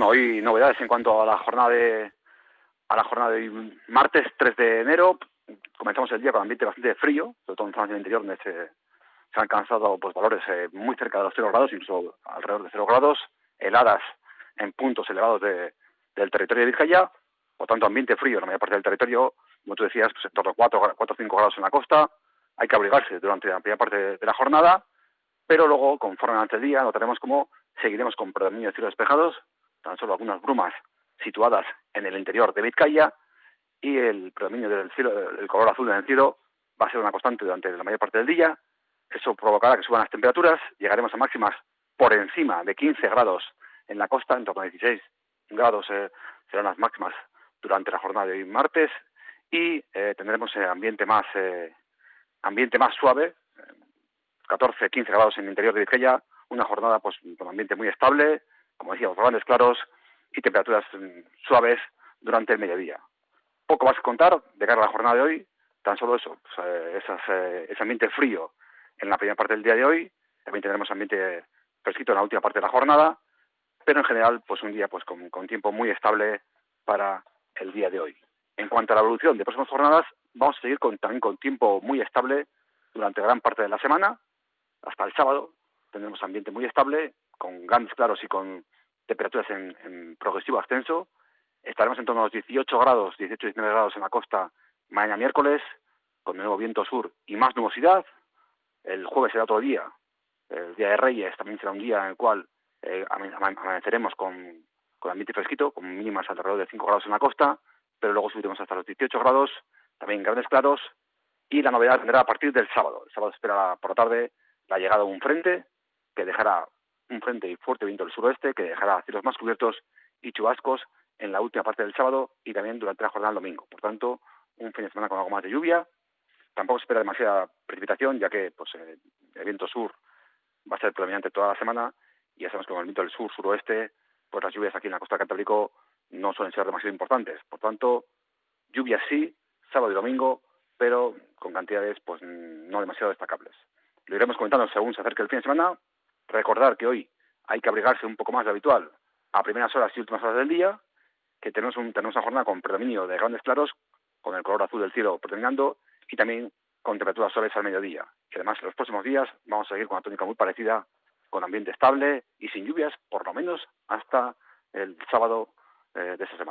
bueno, hoy novedades en cuanto a la jornada de a la jornada de martes 3 de enero. Comenzamos el día con ambiente bastante frío, sobre todo en zonas del interior donde se, han alcanzado pues valores eh, muy cerca de los 0 grados, incluso alrededor de 0 grados, heladas en puntos elevados de, del territorio de Vizcaya, por tanto ambiente frío en la mayor parte del territorio, como tú decías, pues en torno a 4 o 5 grados en la costa, hay que abrigarse durante la primera parte de la jornada, pero luego, conforme ante el día, notaremos cómo seguiremos con predominio de cielos despejados, tan solo algunas brumas situadas en el interior de Vizcaya y el predominio del cielo, el color azul en el cielo va a ser una constante durante la mayor parte del día. Eso provocará que suban las temperaturas, llegaremos a máximas por encima de 15 grados en la costa, en torno a 16 grados eh, serán las máximas durante la jornada de hoy martes. Y eh, tendremos eh, ambiente más ambiente más suave, 14, 15 grados en el interior de Vizcaya, una jornada pues con ambiente muy estable, como decíamos, grandes claros y temperaturas mm, suaves durante el mediodía. Poco más que contar de cara a la jornada de hoy, tan solo eso, pues, eh, eh, ese ambiente frío en la primera parte del día de hoy, también tendremos ambiente fresquito en la última parte de la jornada, pero en general pues un día pues con, con tiempo muy estable para el día de hoy. En cuanto a la evolución de próximas jornadas, vamos a seguir con, también con tiempo muy estable durante gran parte de la semana, hasta el sábado, tendremos ambiente muy estable, con grandes claros y con temperaturas en, progresivo ascenso. Estaremos en torno a los 18 grados, 18-19 grados en la costa mañana miércoles, con nuevo viento sur y más nubosidad. El jueves será otro día, el día de Reyes también será un día en el cual eh, amaneceremos con, con ambiente fresquito, con mínimas alrededor de 5 grados en la costa, pero luego subiremos hasta los 18 grados, también grandes claros, y la novedad vendrá a partir del sábado. El sábado espera por la tarde la llegada de un frente que dejará un frente y fuerte viento del suroeste que dejará cielos más cubiertos y chubascos en la última parte del sábado y también durante la jornada del domingo. Por tanto, un fin de semana con algo más de lluvia. Tampoco se espera demasiada precipitación, ya que pues, eh, el viento sur va a ser predominante toda la semana y ya sabemos que con el viento del sur-suroeste, pues las lluvias aquí en la costa del Cantábrico no suelen ser demasiado importantes. Por tanto, lluvias sí, sábado y domingo, pero con cantidades pues no demasiado destacables. Lo iremos comentando según se acerque el fin de semana. Recordar que hoy hay que abrigarse un poco más de habitual a primeras horas y últimas horas del día, que tenemos, un, tenemos una jornada con predominio de grandes claros, con el color azul del cielo predominando y también con temperaturas suaves al mediodía. Y además, en los próximos días vamos a seguir con una tónica muy parecida, con ambiente estable y sin lluvias, por lo menos hasta el sábado eh, de esta semana.